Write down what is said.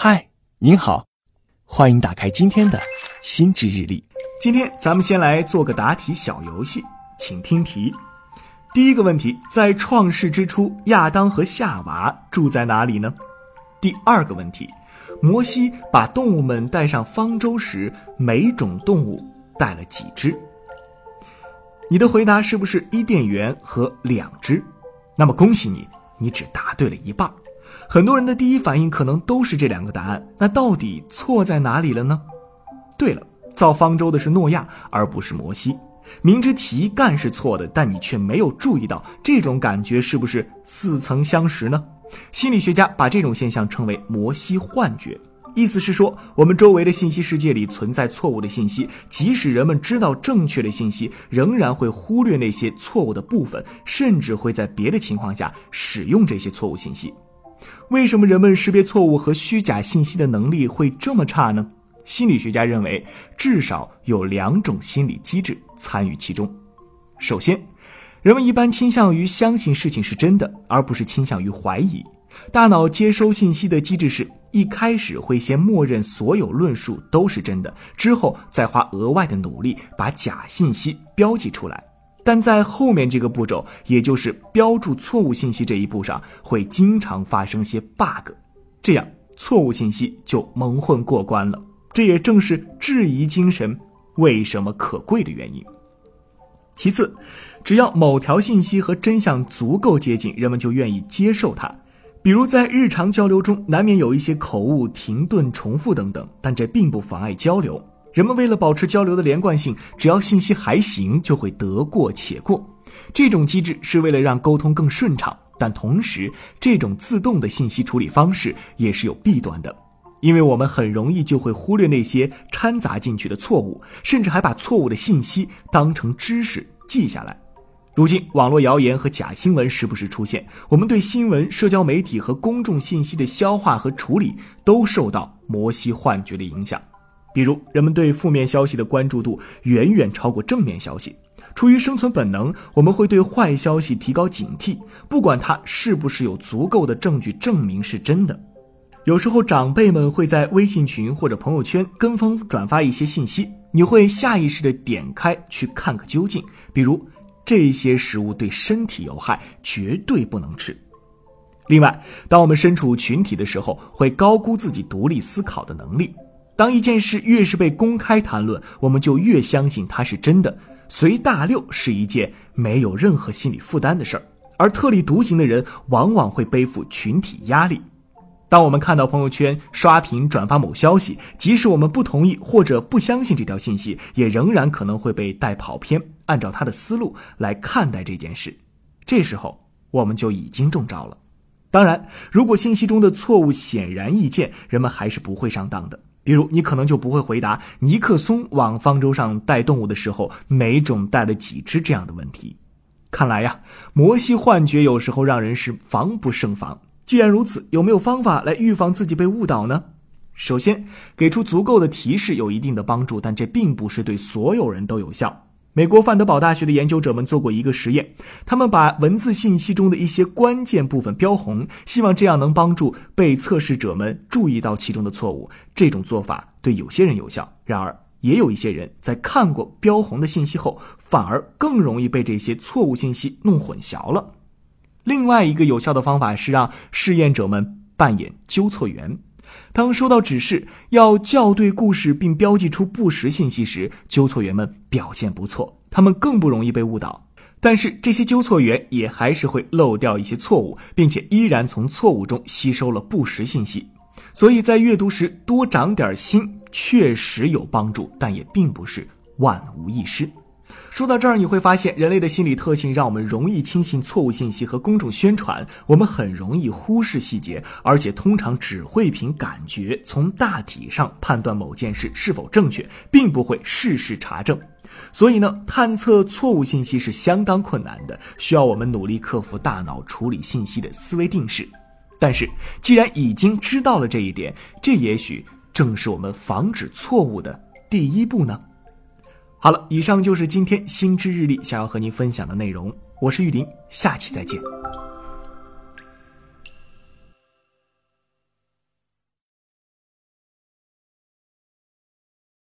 嗨，您好，欢迎打开今天的心智日历。今天咱们先来做个答题小游戏，请听题。第一个问题，在创世之初，亚当和夏娃住在哪里呢？第二个问题，摩西把动物们带上方舟时，每种动物带了几只？你的回答是不是伊甸园和两只？那么恭喜你，你只答对了一半。很多人的第一反应可能都是这两个答案，那到底错在哪里了呢？对了，造方舟的是诺亚，而不是摩西。明知题干是错的，但你却没有注意到，这种感觉是不是似曾相识呢？心理学家把这种现象称为“摩西幻觉”，意思是说，我们周围的信息世界里存在错误的信息，即使人们知道正确的信息，仍然会忽略那些错误的部分，甚至会在别的情况下使用这些错误信息。为什么人们识别错误和虚假信息的能力会这么差呢？心理学家认为，至少有两种心理机制参与其中。首先，人们一般倾向于相信事情是真的，而不是倾向于怀疑。大脑接收信息的机制是一开始会先默认所有论述都是真的，之后再花额外的努力把假信息标记出来。但在后面这个步骤，也就是标注错误信息这一步上，会经常发生些 bug，这样错误信息就蒙混过关了。这也正是质疑精神为什么可贵的原因。其次，只要某条信息和真相足够接近，人们就愿意接受它。比如在日常交流中，难免有一些口误、停顿、重复等等，但这并不妨碍交流。人们为了保持交流的连贯性，只要信息还行，就会得过且过。这种机制是为了让沟通更顺畅，但同时，这种自动的信息处理方式也是有弊端的，因为我们很容易就会忽略那些掺杂进去的错误，甚至还把错误的信息当成知识记下来。如今，网络谣言和假新闻时不时出现，我们对新闻、社交媒体和公众信息的消化和处理都受到摩西幻觉的影响。比如，人们对负面消息的关注度远远超过正面消息。出于生存本能，我们会对坏消息提高警惕，不管它是不是有足够的证据证明是真的。有时候，长辈们会在微信群或者朋友圈跟风转发一些信息，你会下意识的点开去看个究竟。比如，这些食物对身体有害，绝对不能吃。另外，当我们身处群体的时候，会高估自己独立思考的能力。当一件事越是被公开谈论，我们就越相信它是真的。随大流是一件没有任何心理负担的事儿，而特立独行的人往往会背负群体压力。当我们看到朋友圈刷屏转发某消息，即使我们不同意或者不相信这条信息，也仍然可能会被带跑偏，按照他的思路来看待这件事。这时候我们就已经中招了。当然，如果信息中的错误显然易见，人们还是不会上当的。比如，你可能就不会回答尼克松往方舟上带动物的时候，每种带了几只这样的问题。看来呀，摩西幻觉有时候让人是防不胜防。既然如此，有没有方法来预防自己被误导呢？首先，给出足够的提示有一定的帮助，但这并不是对所有人都有效。美国范德堡大学的研究者们做过一个实验，他们把文字信息中的一些关键部分标红，希望这样能帮助被测试者们注意到其中的错误。这种做法对有些人有效，然而也有一些人在看过标红的信息后，反而更容易被这些错误信息弄混淆了。另外一个有效的方法是让试验者们扮演纠错员。当收到指示要校对故事并标记出不实信息时，纠错员们表现不错，他们更不容易被误导。但是这些纠错员也还是会漏掉一些错误，并且依然从错误中吸收了不实信息。所以在阅读时多长点心确实有帮助，但也并不是万无一失。说到这儿，你会发现人类的心理特性让我们容易轻信错误信息和公众宣传，我们很容易忽视细节，而且通常只会凭感觉从大体上判断某件事是否正确，并不会事事查证。所以呢，探测错误信息是相当困难的，需要我们努力克服大脑处理信息的思维定式。但是，既然已经知道了这一点，这也许正是我们防止错误的第一步呢。好了，以上就是今天新知日历想要和您分享的内容。我是玉林，下期再见。